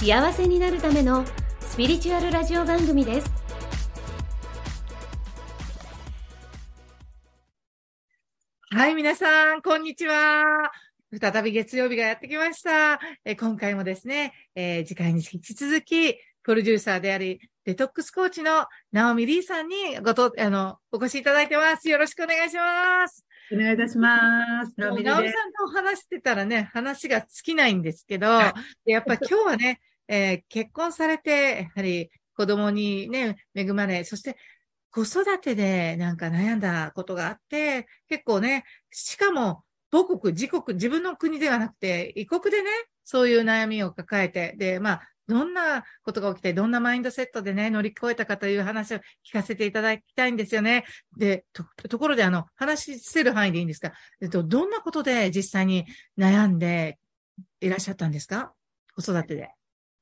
幸せになるためのスピリチュアルラジオ番組ですはい、皆さん、こんにちは。再び月曜日がやってきました。えー今回もですね、えー次回に引き続き、プロデューサーであり、デトックスコーチのナオミリーさんにごと、あの、お越しいただいてます。よろしくお願いします。お願いいたします。ナオミさんと話してたらね、話が尽きないんですけど、でやっぱ今日はね、えー結婚されて、やはり子供にね、恵まれ、そして子育てでなんか悩んだことがあって、結構ね、しかも母国、自国、自分の国ではなくて、異国でね、そういう悩みを抱えて、で、まあ、どんなことが起きて、どんなマインドセットでね、乗り越えたかという話を聞かせていただきたいんですよね。で、と、ところで、あの、話せる範囲でいいんですか？えっと、どんなことで実際に悩んでいらっしゃったんですか？子育てで。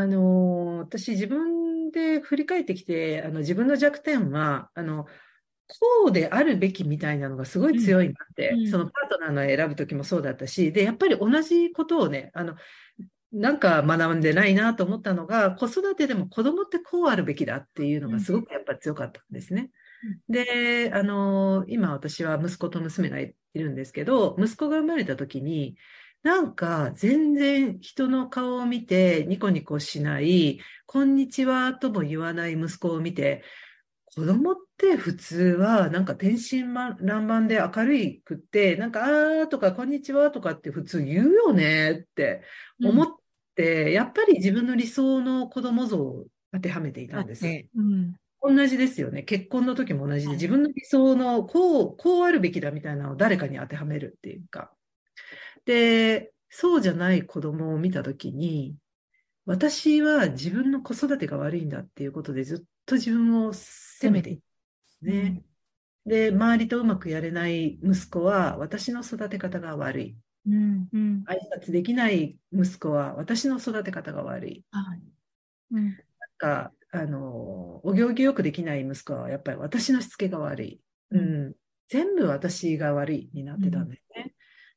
あのー私自分で振り返ってきて、あの自分の弱点は、あの、こうであるべきみたいなのがすごい強いなって、うん。うん。そのパートナーの選ぶときもそうだったし、で、やっぱり同じことをね、あの、なんか学んでないなと思ったのが、子育てでも子供ってこうあるべきだっていうのがすごくやっぱり強かったんですね。で、あの、今私は息子と娘がいるんですけど、息子が生まれた時に、なんか全然人の顔を見てニコニコしない、こんにちはとも言わない息子を見て、子供って普通はなんか天真爛漫で明るいくって、なんかあーとかこんにちはとかって普通言うよねって思って、やっぱり自分の理想の子供像を当てはめていたんです。うん。同じですよね。結婚の時も同じで、はい自分の理想のこう、こうあるべきだみたいなのを誰かに当てはめるっていうか。で、そうじゃない子供を見た時に、私は自分の子育てが悪いんだっていうことでずっと自分を責めていったんですね。で、周りとうまくやれない息子は私の育て方が悪い。うん。うん。挨拶できない息子は私の育て方が悪い。はい。うん。なんか、あの、お行儀よくできない息子はやっぱり私のしつけが悪い。ううんん。全部私が悪いになってたんですね。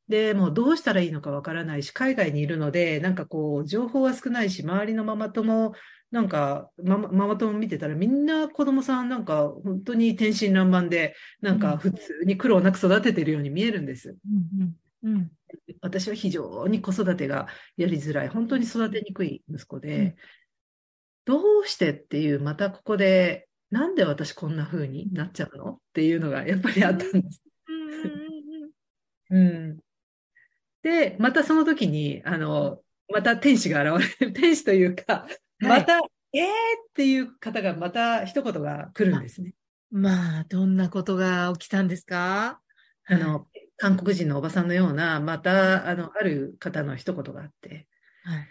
で、もうどうしたらいいのかわからないし、海外にいるので、なんかこう、情報は少ないし、周りのママ友、なんか、ママ友見てたら、みんな子供さんなんか、本当に天真爛漫で、なんか普通に苦労なく育ててるように見えるんです。うん。うん。私は非常に子育てがやりづらい、本当に育てにくい息子で、どうしてっていう、またここで、なんで私こんな風になっちゃうのっていうのがやっぱりあったんです。うん。で、またその時に、あの、また天使が現れる、天使というか、また、えーっていう方がまた一言が来るんですね。まあ、どんなことが起きたんですか？あの、韓国人のおばさんのような、また、あの、ある方の一言があって、はい。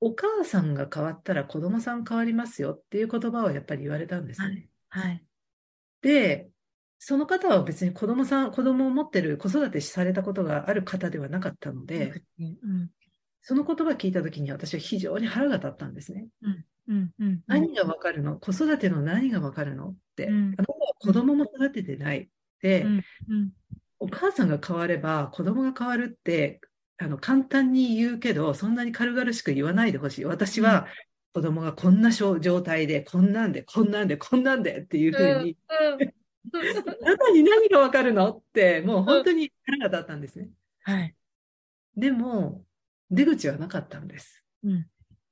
お母さんが変わったら子供さん変わりますよっていう言葉をやっぱり言われたんですね。はい。で、その方は別に子供さん、子供を持ってる子育てされたことがある方ではなかったので、うん。その言葉を聞いたときに私は非常に腹が立ったんですね。うん。うん。何がわかるの？子育ての何がわかるの？って。うんあなたは子供も育ててない。で、うん。うん。お母さんが変われば子供が変わるって、あの、簡単に言うけど、そんなに軽々しく言わないでほしい。私は子供がこんな状態で、こんなんで、こんなんで、こんなんでっていうふうに、あ なたに何がわかるのって、もう本当に腹が立ったんですね。はい。でも、出口はなかったんです。うん。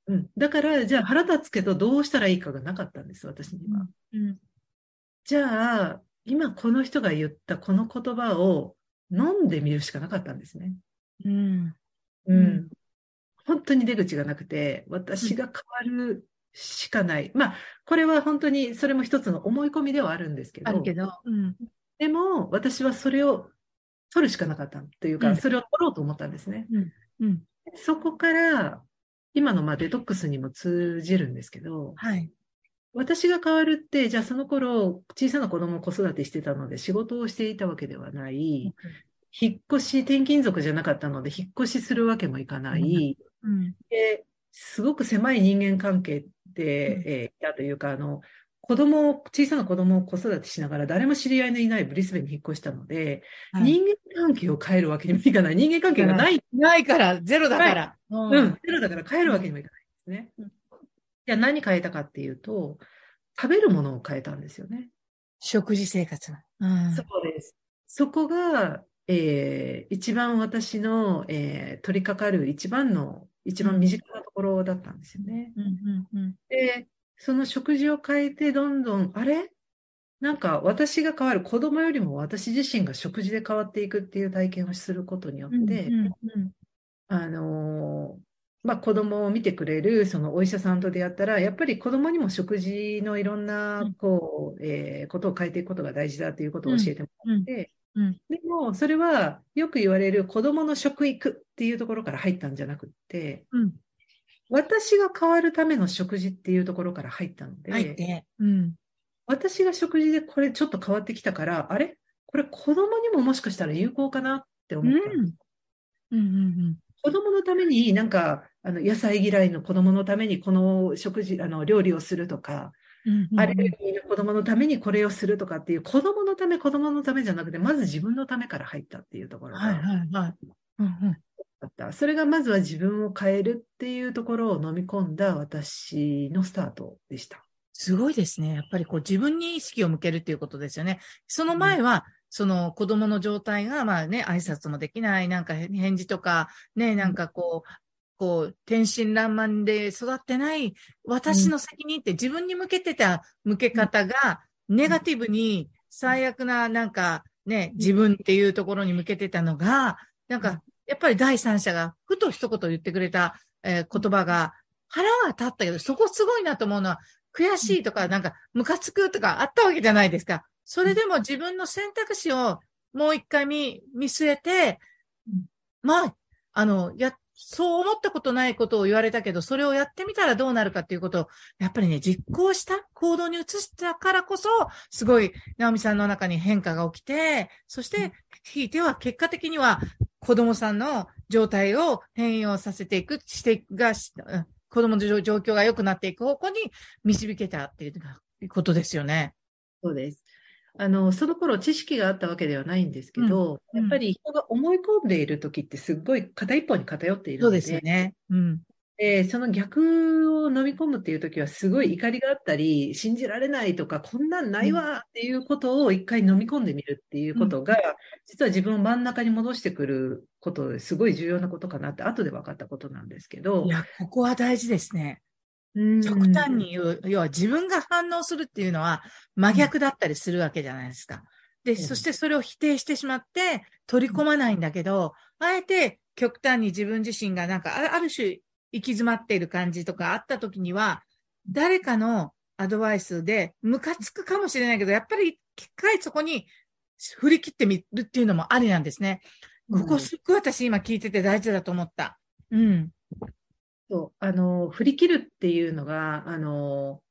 うん。だから、じゃあ腹立つけど、どうしたらいいかがなかったんです、私には。うん。じゃあ、今この人が言ったこの言葉を飲んでみるしかなかったんですね。うん。うん。本当に出口がなくて、私が変わるしかない。まあ、これは本当に、それも一つの思い込みではあるんですけど、あるけど。うん。でも、私はそれを取るしかなかったというか、うんそれを取ろうと思ったんですね。うん。そこから、い今のまあデトックスにも通じるんですけど、はい。私が変わるって、じゃあその頃、小さな子供を子育てしてたので仕事をしていたわけではない。引っ越し、転勤族じゃなかったので、引っ越しするわけもいかない。うん。で、すごく狭い人間関係で、えーいたというか、あの、子供を、小さな子供を子育てしながら誰も知り合いのいないブリスベンに引っ越したので、はい人間関係を変えるわけにもいかない。人間関係がない。ないから、ゼロだから。ううん。ゼロだから変えるわけにもいかないんですね。うんじゃあ何変えたかっていうと、食べるものを変えたんですよね。食事生活。うん。そうです。そこが、えー一番私の、えー取り掛かる一番の、一番身近なところだったんですよね。うんうんうん。で、その食事を変えて、どんどん、あれ？なんか私が変わる、子供よりも私自身が食事で変わっていくっていう体験をすることによって、うんうんあのーまあ、子供を見てくれるそのお医者さんと出会ったら、やっぱり子供にも食事のいろんうなんこう、えーことを変えていくことが大事だということを教えてもらって、うんうんでもそれはよく言われる子供の食育っていうところから入ったんじゃなくって、うん。私が変わるための食事っていうところから入ったので、入って。うん。私が食事でこれちょっと変わってきたから、あれ？これ子供にももしかしたら有効かなって思ったんですうんうんうん子供のためになんか、あの、野菜嫌いの子供のためにこの食事、あの、料理をするとか。アレルギーの子供のためにこれをするとかっていう、子供のため、子供のためじゃなくて、まず自分のためから入ったっていうところがはいはいはい。うんうん。あった。それがまずは自分を変えるっていうところを飲み込んだ私のスタートでした。すごいですね。やっぱりこう自分に意識を向けるっていうことですよね。その前は、その子供の状態が、まあね、挨拶もできない、なんか返事とか、ね、なんかこう、こう、天真爛漫で育ってない、私の責任って自分に向けてた向け方が、ネガティブに最悪な、なんかね、自分っていうところに向けてたのが、なんか、やっぱり第三者がふと一言言ってくれた、えー言葉が、腹は立ったけど、そこすごいなと思うのは、悔しいとか、なんか、ムカつくとかあったわけじゃないですか。それでも自分の選択肢をもう一回見、見据えてうん、まあ、あの、や、そう思ったことないことを言われたけど、それをやってみたらどうなるかっていうことを、やっぱりね、実行した、行動に移したからこそ、すごい、直美さんの中に変化が起きて、そして、ひいては結果的には、子供さんの状態を変容させていく、して、が、子供の状状況が良くなっていく方向に導けたっていうことですよね。そうです。あの、その頃知識があったわけではないんですけど、うんやっぱり人が思い込んでいる時ってすっごい片一方に偏っているので、そうですよね。うん。でその逆を飲み込むっていう時はすごい怒りがあったり、信じられないとか、こんなんないわっていうことを一回飲み込んでみるっていうことが、実は自分を真ん中に戻してくることですごい重要なことかなって後で分かったことなんですけどい、や、ここは大事ですね。うん極端に言う、要は自分が反応するっていうのは真逆だったりするわけじゃないですか。で、うんそしてそれを否定してしまって取り込まないんだけど、あえて極端に自分自身がなんかあある種行き詰まっている感じとかあった時には、誰かのアドバイスでムカつくかもしれないけど、やっぱり一回そこに振り切ってみるっていうのもありなんですね。ここすっごい私今聞いてて大事だと思った。うん。そう、あの、振り切るっていうのが、あの、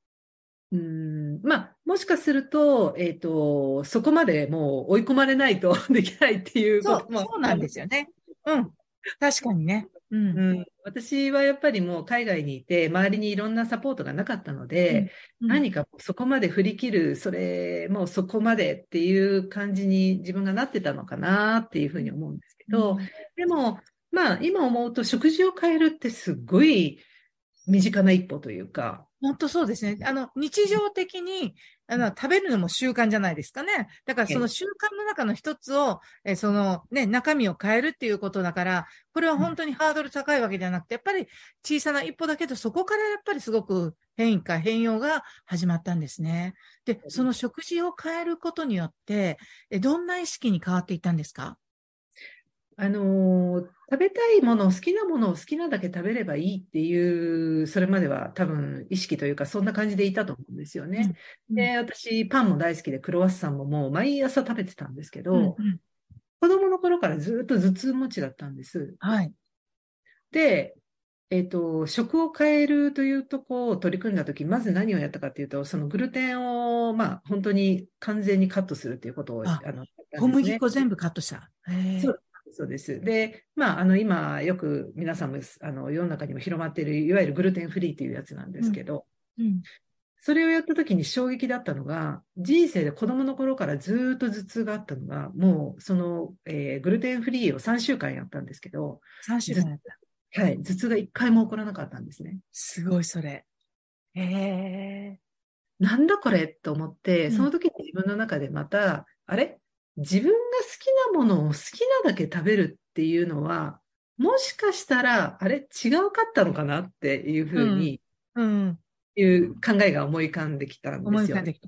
うん、まあ、もしかすると、えっと、そこまでもう追い込まれないと できないっていうそうこ、とも。そうなんですよね。うん。確かにね。うん。うん、私はやっぱりもう海外にいて、周りにいろんなサポートがなかったので、うん何かそこまで振り切る、それ、もうそこまでっていう感じに自分がなってたのかなっていうふうに思うんですけど、でも、まあ今思うと食事を変えるってすっごい身近な一歩というか、本当そうですね。あの、日常的に、あの、食べるのも習慣じゃないですかね。だからその習慣の中の一つを、え、そのね、中身を変えるっていうことだから、これは本当にハードル高いわけじゃなくて、やっぱり小さな一歩だけど、そこからやっぱりすごく変化、変容が始まったんですね。で、その食事を変えることによって、え、どんな意識に変わっていったんですか？あのー食べたいもの、好きなものを好きなだけ食べればいいっていう、それまでは多分意識というか、そんな感じでいたと思うんですよね。うんで、私、パンも大好きで、クロワッサンももう毎朝食べてたんですけど、うんうん子供の頃からずっと頭痛持ちだったんです。はい。で、えっ、と、食を変えるというとこを取り組んだとき、まず何をやったかというと、そのグルテンを、まあ、本当に完全にカットするということを、ああの、小麦粉全部カットした。そうそうです。で、まあ、あの、今、よく皆さんも、あの、世の中にも広まっている、いわゆるグルテンフリーというやつなんですけど、うん。それをやった時に衝撃だったのが、人生で子供の頃からずっと頭痛があったのが、もう、その、えーグルテンフリーを3週間やったんですけど、3週間やった。はい、頭痛が1回も起こらなかったんですね。すごい、それ。へえ。なんだこれと思って、うんその時に自分の中でまた、あれ？自分が好きなものを好きなだけ食べるっていうのは、もしかしたら、あれ違うかったのかなっていうふうに、うん。いう考えが思い浮かんできたんですよ思い浮かん。で。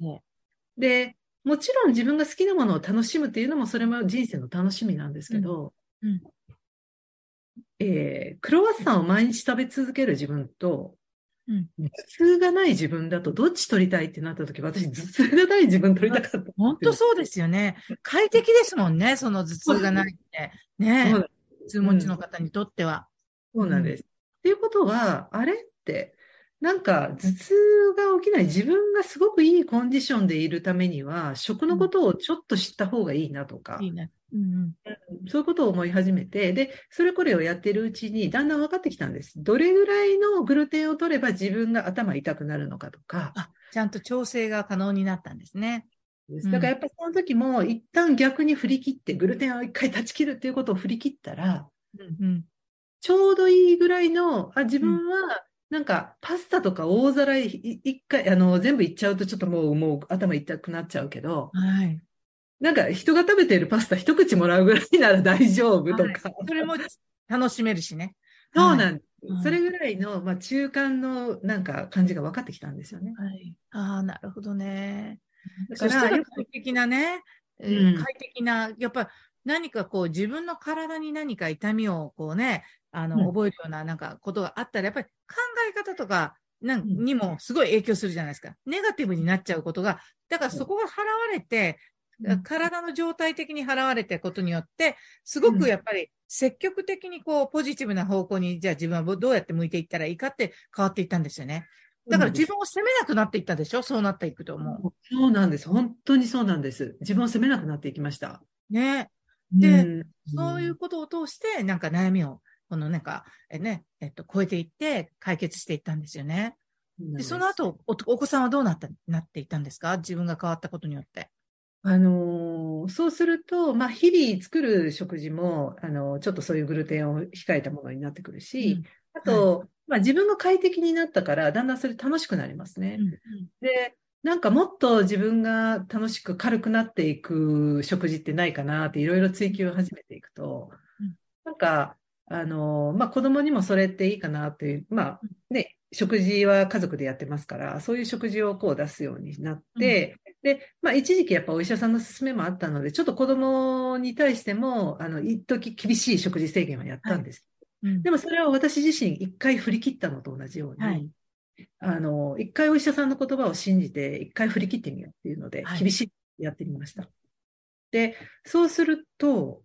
で、もちろん自分が好きなものを楽しむっていうのも、それも人生の楽しみなんですけど、うんうんえークロワッサンを毎日食べ続ける自分と、うん頭痛がない自分だとどっち取りたいってなった時、私頭痛がない自分取りたかった。本当そうですよね。快適ですもんね、その頭痛がないって。ね頭痛持ちの方にとっては。そうなんです。っていうことは、あれって、なんか頭痛が起きない自分がすごくいいコンディションでいるためには、食のことをちょっと知った方がいいなとか、いいね。うんそういうことを思い始めて、で、それこれをやっているうちにだんだん分かってきたんです。どれぐらいのグルテンを取れば自分が頭痛くなるのかとか。あ、ちゃんと調整が可能になったんですね。だからやっぱりその時も一旦逆に振り切って、グルテンを一回断ち切るっていうことを振り切ったら、うん。ちょうどいいぐらいの、あ、自分は、なんか、パスタとか大皿い一回、あの、全部いっちゃうとちょっともう、もう頭痛くなっちゃうけど、はい。なんか人が食べているパスタ一口もらうぐらいなら大丈夫とはいか。それも楽しめるしね。そうなんです。はいそれぐらいの、まあ、中間のなんか感じが分かってきたんですよね。はい。ああ、なるほどね。だから、快適なね、えうんー快適な、やっぱ何かこう自分の体に何か痛みをこうね、あの、うん覚えるようななんかことがあったら、やっぱり考え方とかなんうんにもすごい影響するじゃないですか。ネガティブになっちゃうことが、だからそこが払われて、うん体の状態的に払われてことによって、すごくやっぱり積極的にこうポジティブな方向に、じゃあ自分はどうやって向いていったらいいかって変わっていったんですよね。だから自分を責めなくなっていったでしょ？そうなっていくと思う。そうなんです。本当にそうなんです。自分を責めなくなっていきました。ね。でうんそういうことを通して、なんか悩みを、このなんか、えね、えっと、超えていって、解決していったんですよね。で、その後、お、お子さんはどうなった、なっていったんですか？自分が変わったことによって。あのーそうすると、まあ、日々作る食事も、あのちょっとそういうグルテンを控えたものになってくるし、あと、まあ、自分が快適になったから、だんだんそれ楽しくなりますね。うん。で、なんかもっと自分が楽しく軽くなっていく食事ってないかなっていろいろ追求を始めていくと、うん。なんか、あの、まあ、子供にもそれっていいかなっていう、まあ、ね、食事は家族でやってますから、そういう食事をこう出すようになって、で、まあ、一時期やっぱお医者さんの勧めもあったので、ちょっと子供に対しても、あの、一時厳しい食事制限はやったんです。うん。でもそれは私自身一回振り切ったのと同じように、はい。あの、一回お医者さんの言葉を信じて、一回振り切ってみようっていうのでは、い。厳しいやってみました。で、そうすると、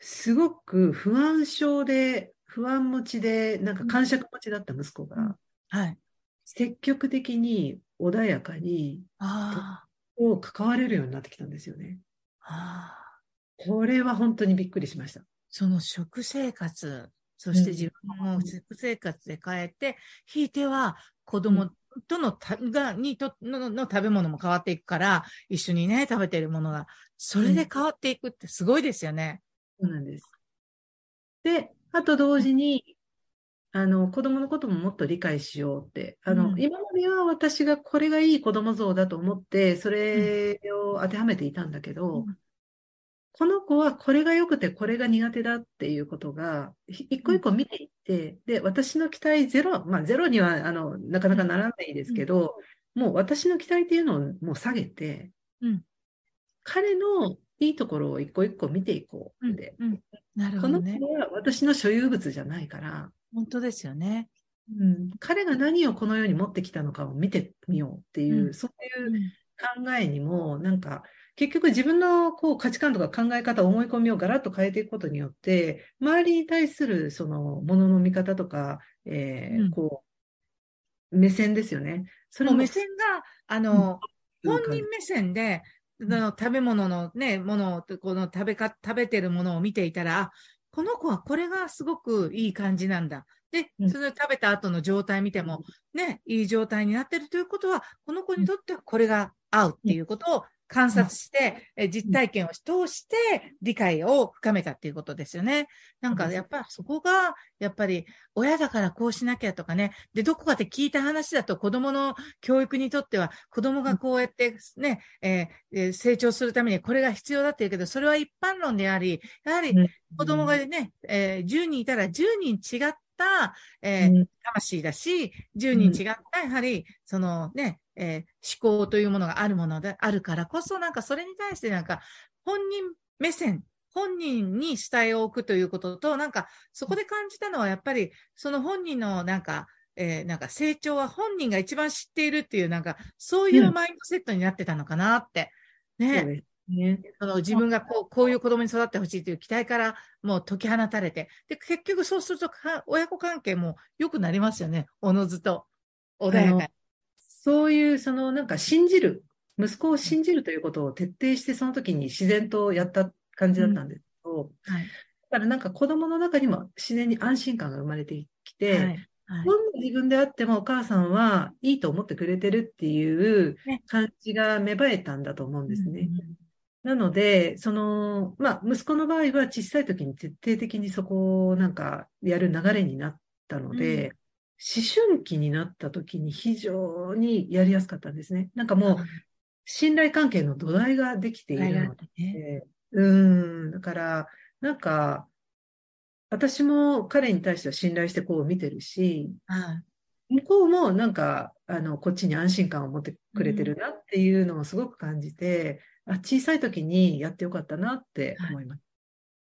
すごく不安症で、不安持ちで、なんか感触持ちだった息子うん。が、はい。積極的に穏やかに、あこう関われるようになってきたんですよね。あ、ああ。これは本当にびっくりしました。その食生活、そしてうん自分を食生活で変えて、ひいては子供とのた、が、にとの、の食べ物も変わっていくから、一緒にね、食べてるものが、それで変わっていくってすごいですよね。そうなんです。で、あと同時に、あの、子供のことももっと理解しようって、あの、うん。今までは私がこれがいい子供像だと思って、それを当てはめていたんだけど、うん。この子はこれが良くてこれが苦手だっていうことが、ひ一個一個見ていって、で、私の期待ゼロ、まあゼロには、あの、なかなかならないですけど、もう私の期待っていうのをもう下げて、うん。彼のいいところを一個一個見ていこうって。うん。なるこのほどね。子は私の所有物じゃないから、本当ですよね。うん、彼が何をこの世に持ってきたのかを見てみようっていう、うん。そういう考えにも、なんか、結局自分のこう価値観とか考え方、思い込みをガラッと変えていくことによって、周りに対するそのものの見方とか、えーうん。こう、目線ですよね。それももう。目線が、あの、うん。本人目線で、あの食べ物のね、ものを、この食べか、食べてるものを見ていたら、あ、この子はこれがすごくいい感じなんだ。でう、んその食べた後の状態見ても、ね、いい状態になってるということは、この子にとってはこれが合うっていうことを観察して、え実体験を通して理解を深めたっていうことですよね。なんかやっぱそこが、やっぱり親だからこうしなきゃとかね。で、どこかで聞いた話だと子供の教育にとっては子供がこうやってね、えーえー成長するためにこれが必要だって言うけど、それは一般論であり、やはりうん子供がね、えー10人いたら10人違った、えーうん魂だし、10人違った、やはり、そのね、えー思考というものがあるものであるからこそ、なんかそれに対してなんか、本人目線、本人に主体を置くということと、なんか、そこで感じたのは、やっぱり、その本人のなんか、えーなんか成長は本人が一番知っているっていう、なんか、そういうマインドセットになってたのかなって。ね。ね。その自分がこうこういう子供に育ってほしいという期待からもう解き放たれて、で、結局そうするとか親子関係も良くなりますよね。おのずと。穏やかに。そういう、そのなんか信じる、息子を信じるということを徹底して、その時に自然とやった感じだったんですけど、はい。だからなんか子供の中にも自然に安心感が生まれてきて、はい。はいどんな自分であってもお母さんはいいと思ってくれてるっていうね感じが芽生えたんだと思うんですね。うんなので、その、まあ、息子の場合は小さい時に徹底的にそこをなんかやる流れになったので、思春期になった時に非常にやりやすかったんですね。なんかもう、信頼関係の土台ができていはいるのねで、うーん、だから、なんか、私も彼に対しては信頼してこう見てるし、はい。向こうもなんか、あの、こっちに安心感を持ってくれてるなっていうのをすごく感じて、あ、小さい時にやってよかったなって思います。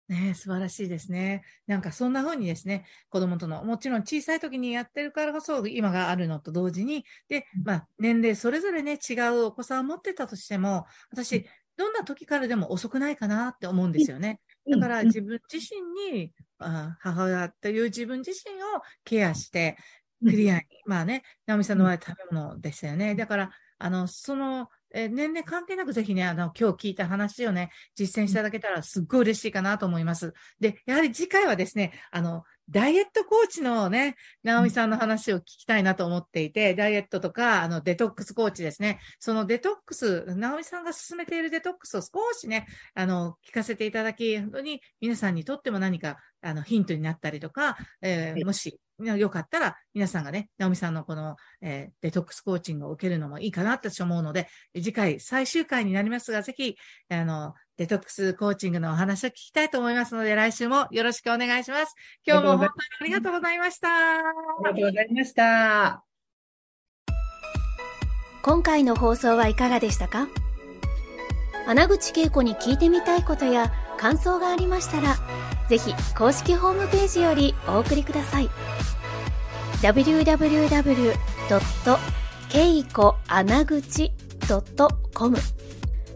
ねえ素晴らしいですね。なんかそんな風にですね、子供との、もちろん小さい時にやってるからこそ今があるのと同時に、で、まあ年齢それぞれね、違うお子さんを持ってたとしても、私、どんな時からでも遅くないかなって思うんですよね。だからうん自分自身に、あ母親という自分自身をケアして、クリアに、まあね、直美さんの場合食べ物でしたよね。だから、あの、その、え年齢関係なくぜひね、あの、今日聞いた話をね、実践していただけたらすっごい嬉しいかなと思います。で、やはり次回はですね、あの、ダイエットコーチのね、直美さんの話を聞きたいなと思っていて、ダイエットとか、あの、デトックスコーチですね。そのデトックス、直美さんが進めているデトックスを少しね、あの、聞かせていただき、本当に皆さんにとっても何か、あの、ヒントになったりとか、えーはいもし、よかったら、皆さんがね、直美さんのこの、えーデトックスコーチングを受けるのもいいかなって思うので、次回最終回になりますが、ぜひ、あの、デトックスコーチングのお話を聞きたいと思いますので、来週もよろしくお願いします。今日も本当にありがとうございました。ありがとうございました。今回の放送はいかがでしたか？穴口恵子に聞いてみたいことや感想がありましたら、ぜひ公式ホームページよりお送りください。www.keikoanaguchi.com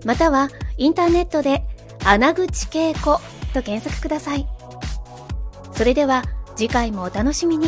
またはインターネットで穴口恵子と検索ください。それでは次回もお楽しみに。